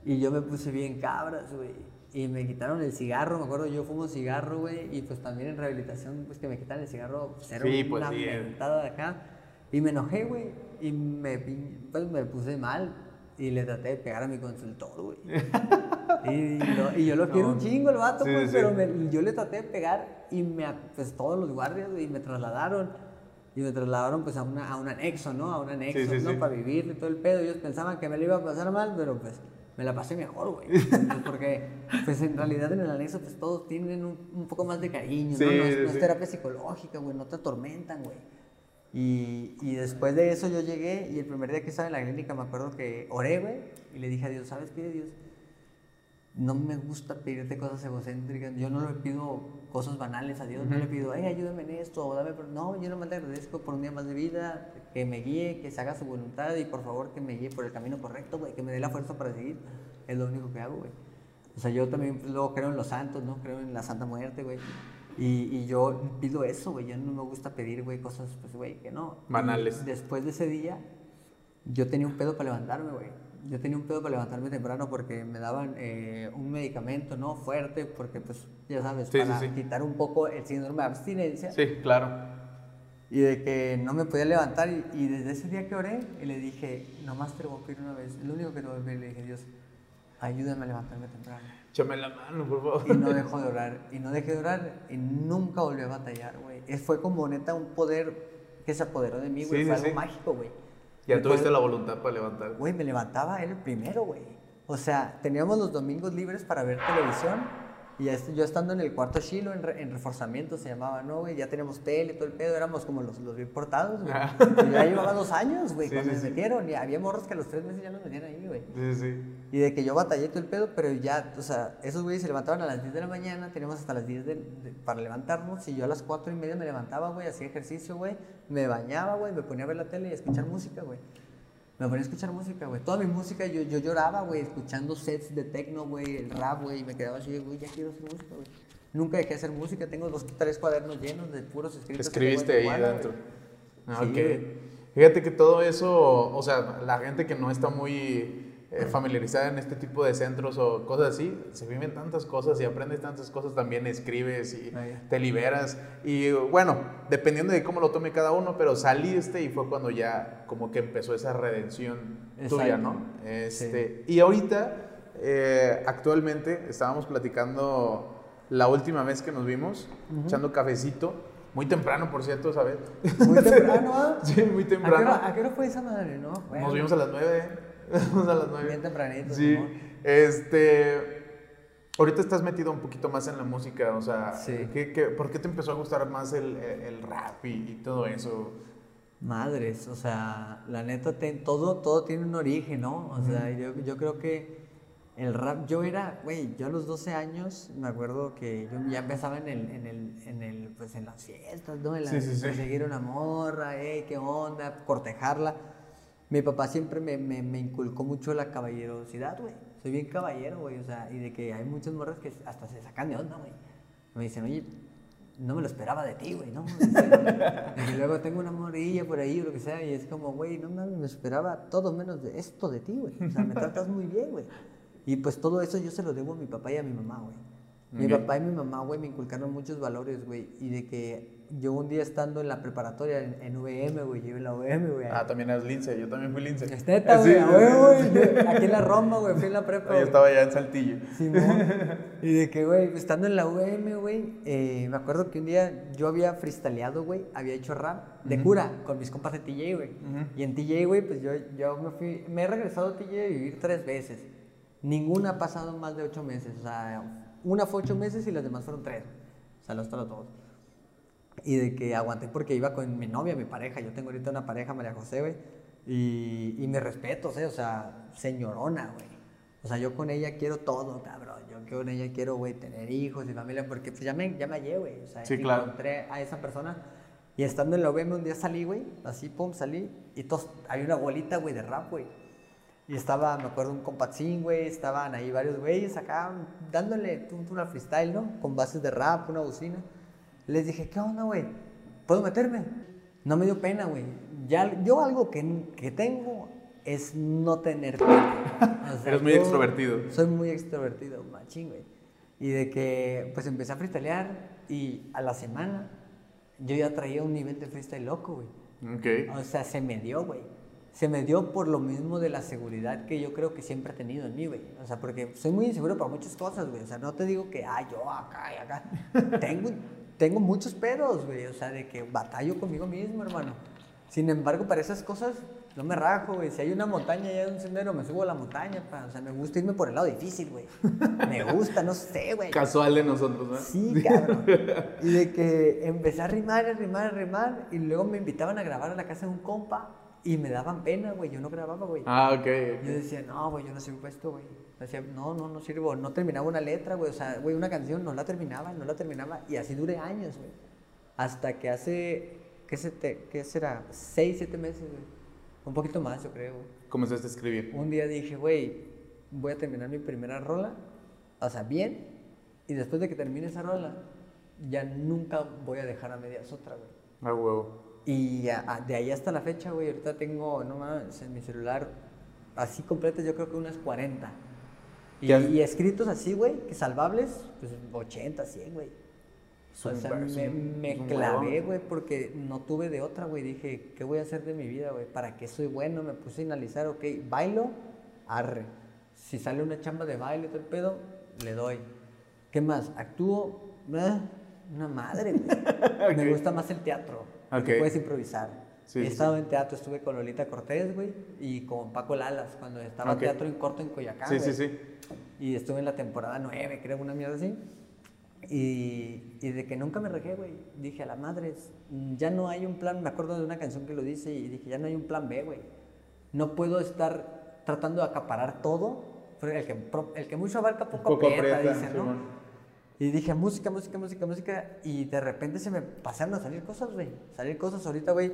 Y yo me puse bien cabras, güey. Y me quitaron el cigarro, me acuerdo, yo fumo cigarro, güey. Y pues también en rehabilitación, pues que me quitan el cigarro, pues era Sí, pues, una sí, eh. mentada de acá. Y me enojé, güey. Y me, pues, me puse mal. Y le traté de pegar a mi consultor, güey. [laughs] y, yo lo quiero un chingo el vato, Sí, pues, pero me- yo le traté de pegar y me, pues todos los guardias, güey, me trasladaron. Y me trasladaron pues a, una, a un anexo, ¿no? A un anexo, ¿no? Para vivir y todo el pedo. Ellos pensaban que me lo iba a pasar mal, pero pues me la pasé mejor, güey. [laughs] Porque pues en realidad en el anexo pues todos tienen un, un poco más de cariño, Sí, ¿no? No es, sí, no es sí. terapia psicológica, güey, no te atormentan, güey. Y, y después de eso yo llegué y el primer día que estaba en la clínica me acuerdo que oré, güey, y le dije a Dios, ¿sabes qué, Dios? No me gusta pedirte cosas egocéntricas, yo no le pido cosas banales a Dios, no le pido, ay, ayúdame en esto, o dame, por-". no, yo nomás le agradezco por un día más de vida, que me guíe, que se haga su voluntad y por favor que me guíe por el camino correcto, güey, que me dé la fuerza para seguir, es lo único que hago, güey. O sea, yo también pues, luego creo en los santos, ¿no? Creo en la Santa Muerte, güey. Y, y yo pido eso, güey. Yo no me gusta pedir, güey, cosas, pues, güey, que no. Banales. Después de ese día, yo tenía un pedo para levantarme, güey. Yo tenía un pedo para levantarme temprano porque me daban eh, un medicamento, ¿no? Fuerte, porque, pues, ya sabes, Sí, sí, para sí. quitar un poco el síndrome de abstinencia. Sí, claro. Y de que no me podía levantar. Y, y desde ese día que oré, y le dije, nomás te lo voy a pedir una vez. Lo único que te voy a pedir, le dije, Dios, ayúdame a levantarme temprano. Échame la mano, por favor. Y no [laughs] dejó de orar. Y no dejé de orar. Y nunca volví a batallar, güey. Fue como neta un poder que se apoderó de mí, güey. Sí, Fue sí, algo sí. mágico, güey. Ya Me tuviste la voluntad para levantar. Güey, me levantaba él primero, güey. O sea, teníamos los domingos libres para ver televisión. Y yo estando en el cuarto Shilo, en, re- en reforzamiento se llamaba, ¿no, güey? Ya teníamos tele, todo el pedo, éramos como los, los bien portados, güey. Y ya llevaba dos años, güey, Sí, cuando sí, me sí. metieron. Y había morros que a los tres meses ya nos metían ahí, güey. Sí, sí. Y de que yo batallé todo el pedo, pero ya, o sea, esos güeyes se levantaban a las 10 de la mañana, teníamos hasta las 10 de- de- para levantarnos, y yo a las 4 y media me levantaba, güey, hacía ejercicio, güey, me bañaba, güey, me ponía a ver la tele y a escuchar música, güey. Me ponía a escuchar música, güey. Toda mi música, yo, yo lloraba, güey, escuchando sets de techno, güey, el rap, güey, y me quedaba así, güey, ya quiero hacer música, güey. Nunca dejé de hacer música, tengo dos, tres cuadernos llenos de puros escritos. Escribiste ahí Tijuana, dentro. Ah, Sí, ok. Fíjate que todo eso, o sea, la gente que no está muy eh, familiarizada en este tipo de centros o cosas así, se viven tantas cosas y aprendes tantas cosas, también escribes y te liberas. Y bueno, dependiendo de cómo lo tome cada uno, pero saliste y fue cuando ya como que empezó esa redención tuya. ¿no? Este, Y ahorita, eh, actualmente, estábamos platicando la última vez que nos vimos, echando cafecito, muy temprano, por cierto, ¿sabes? Muy temprano, [laughs] ¿ah? Sí, muy ¿A qué, temprano. hora, a qué hora fue esa madre, no? Bueno, Nos vimos a las 9. Nos vimos a las 9. Bien tempranito, Sí. Simón. Este. Ahorita estás metido un poquito más en la música, o sea, Sí. ¿qué, qué, por qué te empezó a gustar más el, el rap y, y todo eso? Madres, o sea, la neta, te- todo, todo tiene un origen, ¿no? O sea, yo, yo creo que el rap, yo era, güey, yo a los 12 años, me acuerdo que yo ya empezaba en el, en el, en el, pues en las fiestas, ¿no? En la, Sí, sí, sí. perseguir a una morra, eh, qué onda, cortejarla. Mi papá siempre me, me, me inculcó mucho la caballerosidad, güey. Soy bien caballero, güey, o sea, y de que hay muchas morras que hasta se sacan de onda, güey. Me dicen, oye, no me lo esperaba de ti, güey, ¿no? [laughs] y luego tengo una morilla por ahí o lo que sea, y es como, güey, no me esperaba todo menos de esto de ti, güey. O sea, me tratas muy bien, güey. Y pues todo eso yo se lo debo a mi papá y a mi mamá, güey. Mi papá y mi mamá, güey, me inculcaron muchos valores, güey. Y de que yo un día estando en la preparatoria en, en VM, güey, yo en la VM, güey. Ah, también eres lince, yo también fui lince. Es neta, Sí, güey, sí, sí, güey. Yo [laughs] Aquí en la Roma, güey, fui en la prepa. Yo güey. estaba ya en Saltillo. Simón. [laughs] Y de que, güey, estando en la UM, güey, eh, me acuerdo que un día yo había freestyleado, güey, había hecho rap de cura con mis compas de TJ, güey. Ujú. Y en TJ, güey, pues yo, yo me fui, me he regresado a TJ a vivir tres veces. Ninguna ha pasado más de ocho meses, o sea, una fue ocho meses y las demás fueron tres. O sea, los otros dos. Y de que aguanté porque iba con mi novia, mi pareja. Yo tengo ahorita una pareja, María José, güey. Y, y me respeto, o sea, o sea, señorona, güey. O sea, yo con ella quiero todo, cabrón. Yo con ella quiero, güey, tener hijos y familia, porque pues ya me, ya me hallé, güey. O sea, Sí, claro. encontré a esa persona. Y estando en la UVM un día salí, güey, así, pum, salí. Y todos, había una bolita, güey, de rap, güey. Y estaba, me acuerdo, un compatzín, güey, estaban ahí varios güeyes acá dándole tum, al freestyle, ¿no? Con bases de rap, una bocina. Les dije, ¿qué onda, güey? ¿Puedo meterme? No me dio pena, güey. Ya, yo algo que, que tengo, es no tener pena. [laughs] O sea, Eres muy extrovertido. Soy muy extrovertido, machín, güey. Y de que, pues empecé a freestylear y a la semana yo ya traía un nivel de freestyle loco, güey. Ok. O sea, se me dio, güey. Se me dio por lo mismo de la seguridad que yo creo que siempre he tenido en mí, güey. O sea, porque soy muy inseguro para muchas cosas, güey. O sea, no te digo que, ah, yo acá y acá. [laughs] tengo, tengo muchos pedos, güey. O sea, de que batallo conmigo mismo, hermano. Sin embargo, para esas cosas no me rajo, güey. Si hay una montaña y hay un sendero, me subo a la montaña, pa. O sea, me gusta irme por el lado difícil, güey. Me gusta, no sé, güey. Casual de nosotros, ¿no? Sí, cabrón. Y de que empecé a rimar, a rimar, a rimar. Y luego me invitaban a grabar a la casa de un compa. Y me daban pena, güey. Yo no grababa, güey. Ah, ok. Yo decía, no, güey, yo no sirvo esto, güey. Decía, no, no, no sirvo. No terminaba una letra, güey. O sea, güey, una canción no la terminaba, no la terminaba. Y así duré años, güey. Hasta que hace, ¿qué, se te- qué será? Seis, siete meses, güey. Un poquito más, yo creo. Comenzaste a escribir. Un día dije, güey, voy a terminar mi primera rola, o sea, bien, y después de que termine esa rola, ya nunca voy a dejar a medias otra, güey. Ah, huevo. Y a- a- de ahí hasta la fecha, güey, ahorita tengo, no mames, en mi celular, así completo, yo creo que unas 40. Y, escritos así, güey, que salvables, pues 80, 100, güey. O sea, me, me clavé, güey, porque no tuve de otra, güey. Dije, ¿qué voy a hacer de mi vida, güey? ¿Para qué soy bueno? Me puse a analizar, ok, bailo, arre. Si sale una chamba de baile todo el pedo, le doy. ¿Qué más? Actúo, eh, una madre, güey. [laughs] Me gusta más el teatro, porque Ok. puedes improvisar. Sí, He sí, estado en teatro, estuve con Lolita Cortés, güey, y con Paco Lalas, cuando estaba Ok. teatro en corto en Coyacán, Sí, sí, güey. sí. Y estuve en la temporada 9, creo, una mierda así. Y, y de que nunca me regué, güey. Dije, a la madre, ya no hay un plan. Me acuerdo de una canción que lo dice y dije, ya no hay un plan B, güey. No puedo estar tratando de acaparar todo. El que, el que mucho abarca, poco, Poco aprieta, aprieta, dicen, ¿no? Y dije, música, música, música, música. Y de repente se me pasaron a salir cosas, güey. Salir cosas ahorita, güey.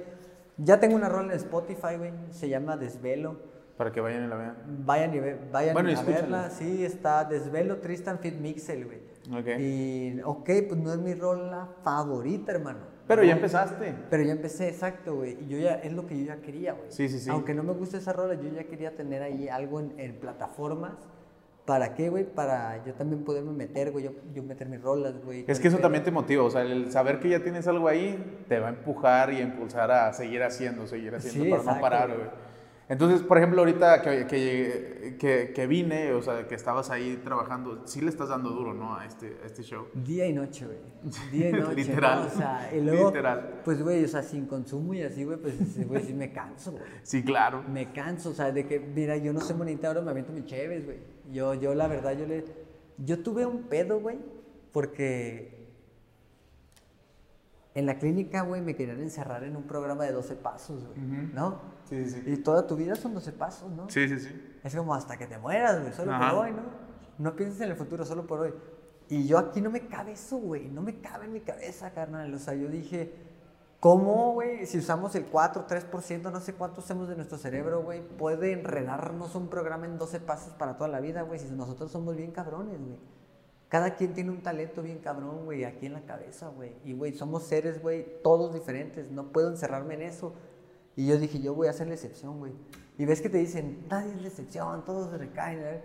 Ya tengo una rola en Spotify, güey. Se llama Desvelo. Para que vayan y la vean. Vayan, y ve- vayan Bueno, y a verla. Sí, está Desvelo Tristan Fit Mixel, güey. Ok. Y, ok, pues no es mi rola favorita, hermano. Pero ya empezaste. Pero ya empecé, exacto, güey. Y yo ya, es lo que yo ya quería, güey. Sí, sí, sí. Aunque no me guste esa rola, yo ya quería tener ahí algo en, en plataformas. ¿Para qué, güey? Para yo también poderme meter, güey. Yo, yo meter mis rolas, güey. Es que eso también te motiva, o sea, el saber que ya tienes algo ahí te va a empujar y a impulsar a seguir haciendo, seguir haciendo Sí, para no parar, güey. Entonces, por ejemplo, ahorita que, que, que, que vine, o sea, que estabas ahí trabajando, sí le estás dando duro, ¿no? A este, a este show. Día y noche, güey. [laughs] Día y noche. Literal. ¿no? O sea, y luego, Literal. pues, güey, o sea, sin consumo y así, güey, pues, güey, sí me canso, güey. Sí, claro. Me canso, o sea, de que, mira, yo no soy monita, ahora me aviento mis chéves, güey. Yo, yo, la verdad, yo le... Yo tuve un pedo, güey, porque en la clínica, güey, me querían encerrar en un programa de 12 pasos, güey. ¿no? Sí, sí, sí. Y toda tu vida son 12 pasos, ¿no? Sí, sí, sí. Es como hasta que te mueras, güey, solo Ajá. por hoy, ¿no? No pienses en el futuro, solo por hoy. Y yo aquí no me cabe eso, güey, no me cabe en mi cabeza, carnal. O sea, yo dije, ¿cómo, güey, si usamos el 4, 3%, no sé cuánto hacemos de nuestro cerebro, güey, puede enredarnos un programa en 12 pasos para toda la vida, güey, si nosotros somos bien cabrones, güey? Cada quien tiene un talento bien cabrón, güey, aquí en la cabeza, güey. Y, güey, somos seres, güey, todos diferentes. No puedo encerrarme en eso. Y yo dije, yo voy a ser la excepción, güey. Y ves que te dicen, nadie es la excepción, todos recaen. ¿eh?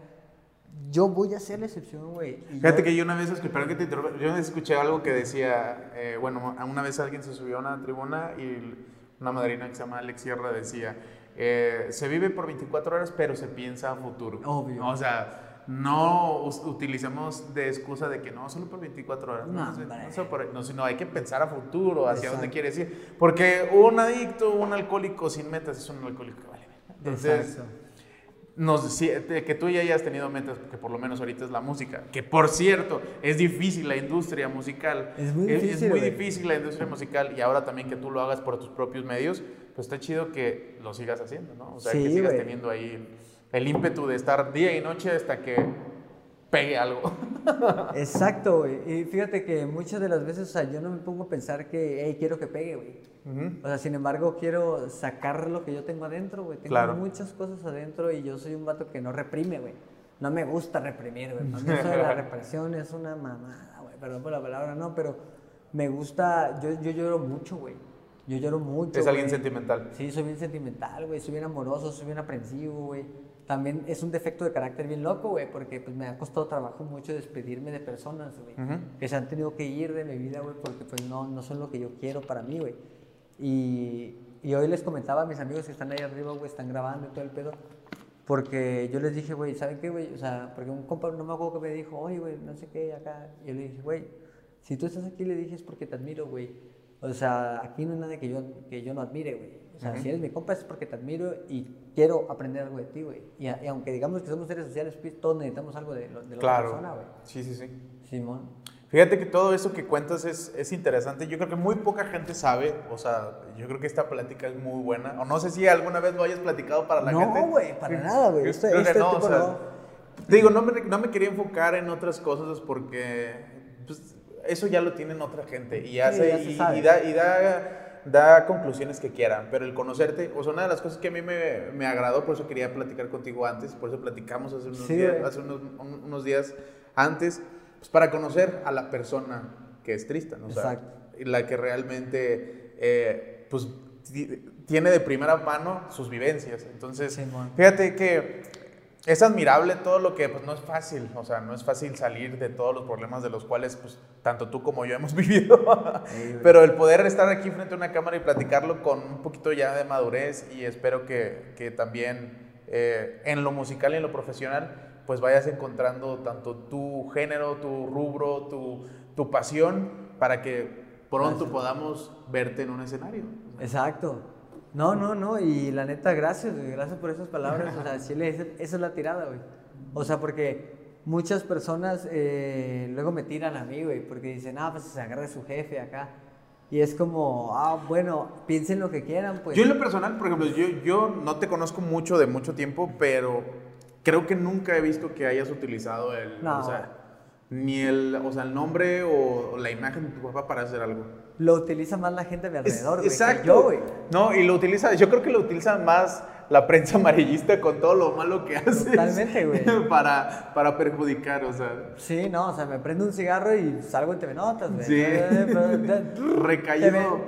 Yo voy a ser la excepción, güey. Fíjate yo- que yo una vez, escuché- que te interrumpa, yo escuché algo que decía, eh, bueno, una vez alguien se subió a una tribuna y una madrina que se llama Alex Sierra decía, eh, se vive por 24 horas, pero se piensa a futuro. Obvio. O sea, no utilicemos de excusa de que no, solo por 24 horas, no, No, no sé por- no, sino hay que pensar a futuro, hacia dónde Exacto. quieres ir. Porque un adicto, un alcohólico sin metas es un alcohólico que vale. Entonces, Exacto. Nos, te- que tú ya hayas tenido metas, que por lo menos ahorita es la música, que por cierto, es difícil la industria musical. Es muy Es, difícil, muy güey. difícil la industria musical y ahora también que tú lo hagas por tus propios medios, pues está chido que lo sigas haciendo, ¿no? O sea, que sigas teniendo ahí el, el ímpetu de estar día y noche hasta que pegue algo. [laughs] Exacto, güey. Y fíjate que muchas de las veces, o sea, yo no me pongo a pensar que, hey, quiero que pegue, güey. O sea, sin embargo, quiero sacar lo que yo tengo adentro, güey. Tengo Claro. muchas cosas adentro y yo soy un vato que no reprime, güey. No me gusta reprimir, güey. Para mí eso de la represión es una mamada, güey. Perdón por la palabra, no, pero me gusta, yo, yo lloro mucho, güey. Yo lloro mucho. Es alguien güey. sentimental. Sí, soy bien sentimental, güey. Soy bien amoroso, soy bien aprensivo, güey. También es un defecto de carácter bien loco, güey, porque pues me ha costado trabajo mucho despedirme de personas, güey. Que se han tenido que ir de mi vida, güey, porque pues no, no son lo que yo quiero para mí, güey. Y, y hoy les comentaba a mis amigos que están ahí arriba, güey, están grabando y todo el pedo. Porque yo les dije, güey, ¿saben qué, güey? O sea, porque un compa, no me acuerdo que me dijo, oye, güey, no sé qué, acá. Y yo le dije, güey, si tú estás aquí, le dije, es porque te admiro, güey. O sea, aquí no hay nadie que yo, que yo no admire, güey. O sea, si eres mi compa es porque te admiro y quiero aprender algo de ti, güey. Y, aunque digamos que somos seres sociales, pues, todos necesitamos algo de, la Claro. persona, güey. Sí, sí, sí. Simón. Fíjate que todo eso que cuentas es, es interesante. Yo creo que muy poca gente sabe. O sea, yo creo que esta plática es muy buena. O no sé si alguna vez lo hayas platicado para la No, gente. güey, para nada, güey. Este- este no, o sea, no. te digo, no me, no me quería enfocar en otras cosas porque pues, eso ya lo tienen otra gente y hace se y, y da, y da, da conclusiones que quieran. Pero el conocerte, o sea, una de las cosas que a mí me, me agradó, por eso quería platicar contigo antes, por eso platicamos hace unos, Sí, días, hace unos, un- unos días antes, pues para conocer a la persona que es Tristan, o sea, Exacto. la que realmente, eh, pues, ti- tiene de primera mano sus vivencias. Entonces, fíjate que es admirable todo lo que, pues, no es fácil, o sea, no es fácil salir de todos los problemas de los cuales, pues, tanto tú como yo hemos [laughs] vivido. Pero el poder estar aquí frente a una cámara y platicarlo con un poquito ya de madurez y espero que, que también eh, en lo musical y en lo profesional pues vayas encontrando tanto tu género, tu rubro, tu, tu pasión para que pronto Gracias. podamos verte en un escenario. Exacto. No, no, no. Y la neta, gracias, güey. Gracias por esas palabras. O sea, [laughs] sí, le- esa esa es la tirada, güey. O sea, porque muchas personas eh, luego me tiran a mí, güey, porque dicen, ah, pues se agarra su jefe acá. Y es como, ah, bueno, piensen lo que quieran, pues. Yo en lo personal, por ejemplo, yo, yo no te conozco mucho de mucho tiempo, pero creo que nunca he visto que hayas utilizado el, No. o sea, ni el, o sea, el nombre o, la imagen de tu papá para hacer algo. Lo utiliza más la gente a mi Es- alrededor, güey. que Exacto. Yo, güey. No, y lo utiliza, yo creo que lo utiliza más la prensa amarillista con todo lo malo que hace. Totalmente, güey. [laughs] Para, para perjudicar, o sea. Sí, no, o sea, me prendo un cigarro y salgo en TV Notas, güey. Sí. [laughs] Eh, de- [laughs] Recaído.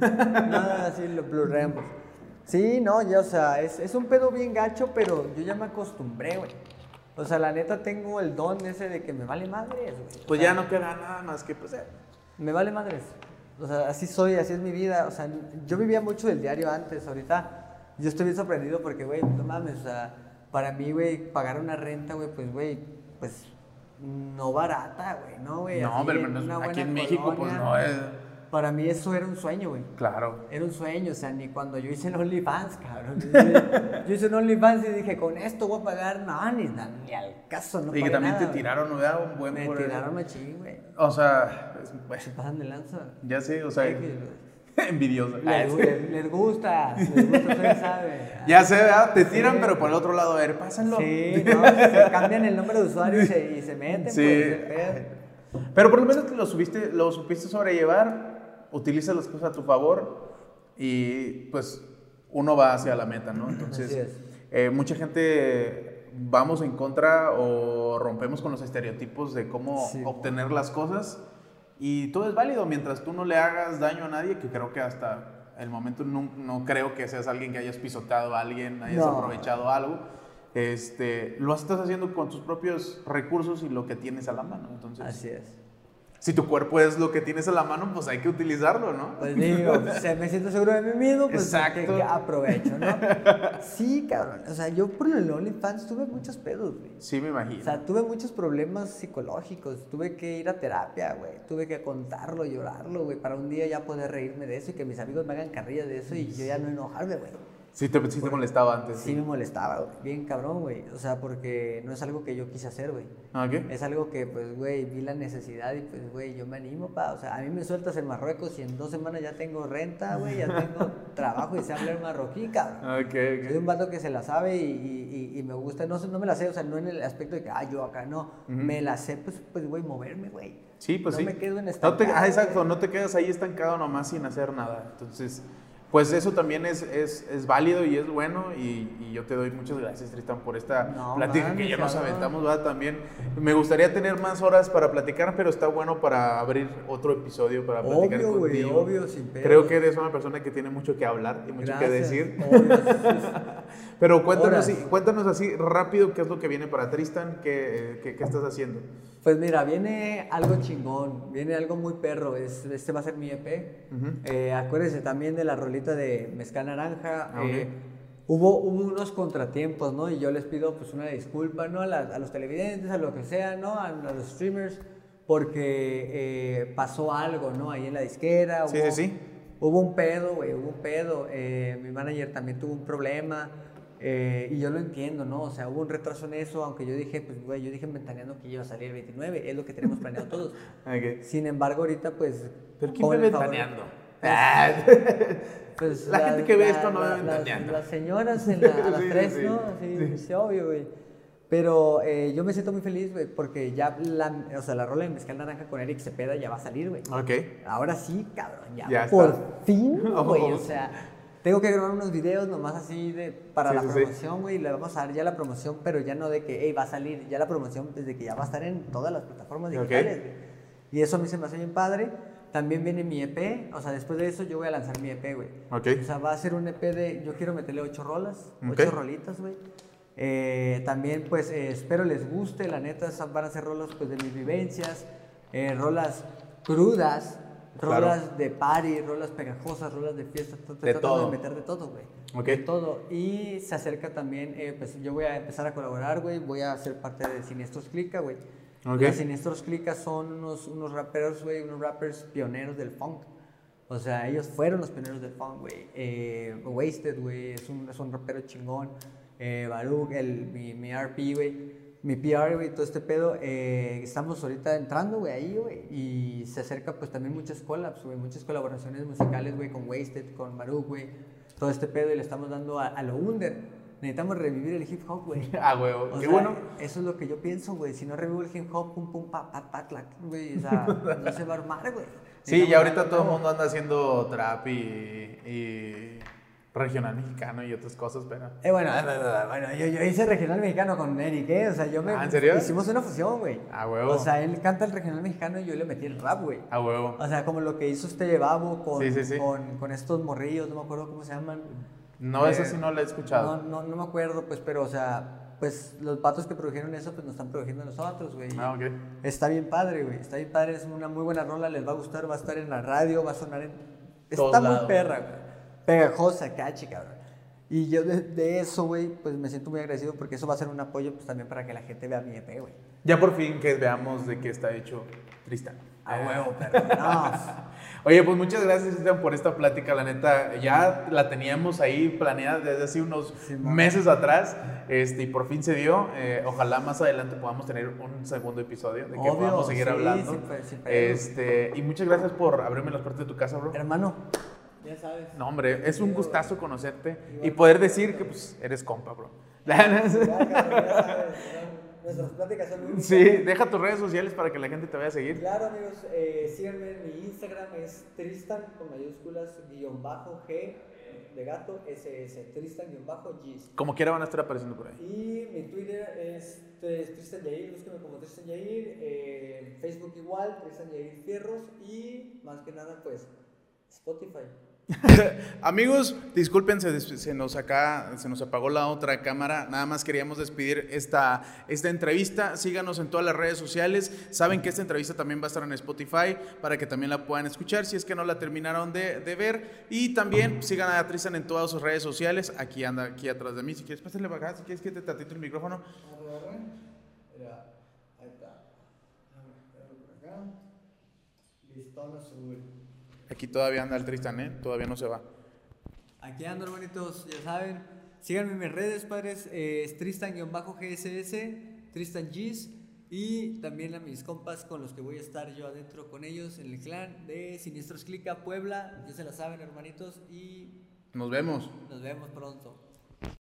Nada, así lo blurreamos. Sí, no, ya, o sea, es, es un pedo bien gacho, pero yo ya me acostumbré, güey. O sea, la neta tengo el don ese de que me vale madres, güey. O Pues sea, ya no queda nada más que pues. eh, Me vale madres. O sea, así soy, así es mi vida. O sea, yo vivía mucho del diario antes. Ahorita yo estoy bien sorprendido porque, güey, no mames. O sea, para mí, güey, pagar una renta, güey, pues, güey, pues no barata, güey, ¿no, güey? No, pero en una aquí en México, pues no es. Para mí eso era un sueño, güey. Claro. Era un sueño, o sea, ni cuando yo hice el OnlyFans, cabrón. Yo, hice un OnlyFans y dije, con esto voy a pagar, no, ni, ni al caso, no y que también nada, te güey. tiraron, ¿verdad? Un buen Me por- tiraron machín, güey. O sea, es- pues, Se pasan de lanza. ya sé, o sea, Sí, [laughs] que- envidioso. Les, les- les gusta, les gusta, ustedes [laughs] saben. Ya sé, ¿verdad? Te tiran, Sí. pero por el otro lado, a ver, pásenlo. Sí, [laughs] no, se cambian el nombre de usuario y se, y se meten, Sí. pues, el. Pero por lo menos lo subiste, lo supiste sobrellevar, utilizas las cosas a tu favor y pues uno va hacia la meta, ¿no? Entonces, eh, mucha gente vamos en contra o rompemos con los estereotipos de cómo Sí. obtener las cosas y todo es válido mientras tú no le hagas daño a nadie, que creo que hasta el momento no, no creo que seas alguien que hayas pisoteado a alguien, hayas No. aprovechado algo. Este, lo estás haciendo con tus propios recursos y lo que tienes a la mano. Entonces, Así es. Si tu cuerpo es lo que tienes a la mano, pues hay que utilizarlo, ¿no? Pues digo, se- me siento seguro de mí mismo, pues Exacto. que aprovecho, ¿no? Sí, cabrón. O sea, yo por el OnlyFans tuve muchos pedos, güey. Sí, me imagino. O sea, tuve muchos problemas psicológicos, tuve que ir a terapia, güey, tuve que contarlo, llorarlo, güey, para un día ya poder reírme de eso y que mis amigos me hagan carrilla de eso y yo ya no enojarme, güey. Sí, te, sí te molestaba antes. Sí me molestaba, güey, bien cabrón, güey. O sea, porque no es algo que yo quise hacer, güey. ¿Ah, qué? Es algo que, pues, güey, vi la necesidad y, pues, güey, yo me animo, pa. O sea, a mí me sueltas en Marruecos y en dos semanas ya tengo renta, güey, ya tengo [laughs] trabajo y sé hablar marroquí, cabrón. Ok, Soy ok. un vato que se la sabe y, y- y- y me gusta, no, no me la sé, o sea, no en el aspecto de que, ah, yo acá no, me la sé, pues, pues, güey, moverme, güey. Sí, pues no sí. me quedo en no te, estancado, ah, exacto, güey. no te quedas ahí estancado nomás sin hacer nada. Entonces, pues eso también es, es, es válido y es bueno y, y, yo te doy muchas gracias Tristan por esta No, plática que ya nos aventamos ¿verdad? también me gustaría tener más horas para platicar pero está bueno para abrir otro episodio para platicar Obvio, contigo obvio, sin pedos. creo que eres una persona que tiene mucho que hablar y mucho que decir obvio, [laughs] pero cuéntanos, Horas. así- cuéntanos así rápido qué es lo que viene para Tristan qué, qué, qué estás haciendo Pues mira, viene algo chingón, viene algo muy perro. Es, este va a ser mi EP. Ujú. Eh, acuérdense también de la rolita de Mezcal Naranja. Ah, eh, hubo, hubo unos contratiempos, ¿no? Y yo les pido pues una disculpa, ¿no? A, la- a los televidentes, a lo que sea, ¿no? A, a los streamers, porque eh, pasó algo, ¿no? Ahí en la disquera. Sí, hubo- sí, sí. Hubo un pedo, güey, hubo un pedo. Eh, mi manager también tuvo un problema. Eh, y yo lo entiendo, ¿no? O sea, hubo un retraso en eso, aunque yo dije, pues, güey, yo dije en Ventaneando que iba a salir el 29, es lo que tenemos planeado todos. [laughs] Sin embargo, ahorita, pues. ¿Pero quién ve ventaneando? [laughs] Pues, La gente que ve esto no ve Ventaneando. Las, las señoras en la, [laughs] a las Sí, sí, tres, sí. ¿no? Así, sí, obvio, güey. Pero eh, yo me siento muy feliz, güey, porque ya la, o sea, la rola de Mezcal Naranja con Eric Cepeda ya va a salir, güey. Ok. Ahora sí, cabrón, ya. Ya por está. fin, güey. Oh. O sea, tengo que grabar unos videos nomás así de para Sí, la sí, promoción, güey. Le vamos a dar ya la promoción, pero ya no de que, hey, va a salir. Ya la promoción desde que ya va a estar en todas las plataformas digitales, güey. Y eso a mí se me hace bien padre. También viene mi EP. O sea, después de eso yo voy a lanzar mi EP, güey. Ok. O sea, va a ser un EP de. Yo quiero meterle ocho rolas, ocho rolitas, güey. Eh, también, pues, eh, espero les guste. La neta, esas van a ser rolas, pues, de mis vivencias. eh, rolas crudas, Claro. rolas de party, rolas pegajosas, rolas de fiesta. Estoy De tratando todo. de meter de todo, güey. De todo. Y se acerca también, eh, pues, yo voy a empezar a colaborar, güey. Voy a ser parte de Siniestros Clica, güey. Ok. Los Siniestros Clica son unos, unos raperos, güey, unos rappers pioneros del funk. O sea, ellos fueron los pioneros del funk, güey. Eh, Wasted, güey, es un, es un rapero chingón. Eh, Baruch, el, mi, mi RP, güey. Mi PR, güey, todo este pedo. eh, estamos ahorita entrando, güey, ahí, güey. Y se acerca, pues, también muchas collabs, güey. Muchas colaboraciones musicales, güey, con Wasted, con Baruch, güey. Todo este pedo y le estamos dando a, a lo under. Necesitamos revivir el hip hop, güey. [laughs] Ah. O Qué sea, bueno. Eso es lo que yo pienso, güey. Si no revivo el hip hop, pum, pum, pa, pa, pa, clac, güey. O sea, [laughs] no se va a armar, güey. Sí, y ahorita todo el mundo anda haciendo trap y, y regional mexicano y otras cosas, pero... Eh, bueno, eh, bueno yo, yo hice regional mexicano con Eric, ¿eh? O sea, yo me. Ah, ¿en serio? Hicimos una fusión, güey. A huevo. O sea, él canta el regional mexicano y yo le metí el rap, güey. A huevo. O sea, como lo que hizo este Babo con, Sí, sí, sí. Con, con estos morrillos, no me acuerdo cómo se llaman. No, Eh, esa sí no la he escuchado. No, no, no me acuerdo, pues, pero, o sea, pues los patos que produjeron eso, pues nos están produciendo a nosotros, güey. Ah, ok. Está bien padre, güey. Está bien padre, es una muy buena rola, les va a gustar, va a estar en la radio, va a sonar en. Todos Está muy lados. perra, güey. Pegajosa, catchy, cabrón. Y yo de, de eso, güey, pues me siento muy agradecido porque eso va a ser un apoyo, pues también para que la gente vea mi EP, güey. Ya por fin que veamos de qué está hecho Tristan. A huevo, perro. No, [laughs] Oye, pues muchas gracias Tristan, por esta plática, la neta, ya la teníamos ahí planeada desde hace unos meses atrás, este, y por fin se dio. Eh, ojalá más adelante podamos tener un segundo episodio, de que Obvio, podamos seguir sí, hablando. sin pedos. este, y muchas gracias por abrirme las puertas de tu casa, bro. hermano, ya sabes. No, hombre, es un gustazo conocerte y poder decir que pues, eres compa, bro. Nuestras pláticas son únicas. [laughs] Sí, deja tus redes sociales para que la gente te vaya a seguir. Claro, amigos, eh, síganme en mi Instagram, es Tristan con mayúsculas, guion bajo G de gato, SS, Tristan guion bajo Gis. Como quiera van a estar apareciendo por ahí. Y mi Twitter es, es Tristan Yair, búsqueme como Tristan Yair, eh, Facebook igual, Tristan Yair Fierros y más que nada pues Spotify. [laughs] Amigos, disculpen, se, nos acá, se nos apagó la otra cámara. Nada más queríamos despedir esta, esta entrevista. Síganos en todas las redes sociales. Saben que esta entrevista también va a estar en Spotify para que también la puedan escuchar si es que no la terminaron de, ver. Y también sigan a Tristan en todas sus redes sociales. Aquí anda, aquí atrás de mí. Si quieres, pásale para acá. Si quieres que te tatito el micrófono. Ahí está. Listón azul. Aquí todavía anda el Tristan, ¿eh? Todavía no se va. Aquí ando, hermanitos, ya saben. Síganme en mis redes, padres. eh, es Tristan-GSS, Tristan Gis. Y también a mis compas con los que voy a estar yo adentro con ellos en el clan de Siniestros Clica Puebla. Ya se la saben, hermanitos. Y Nos vemos. nos vemos pronto.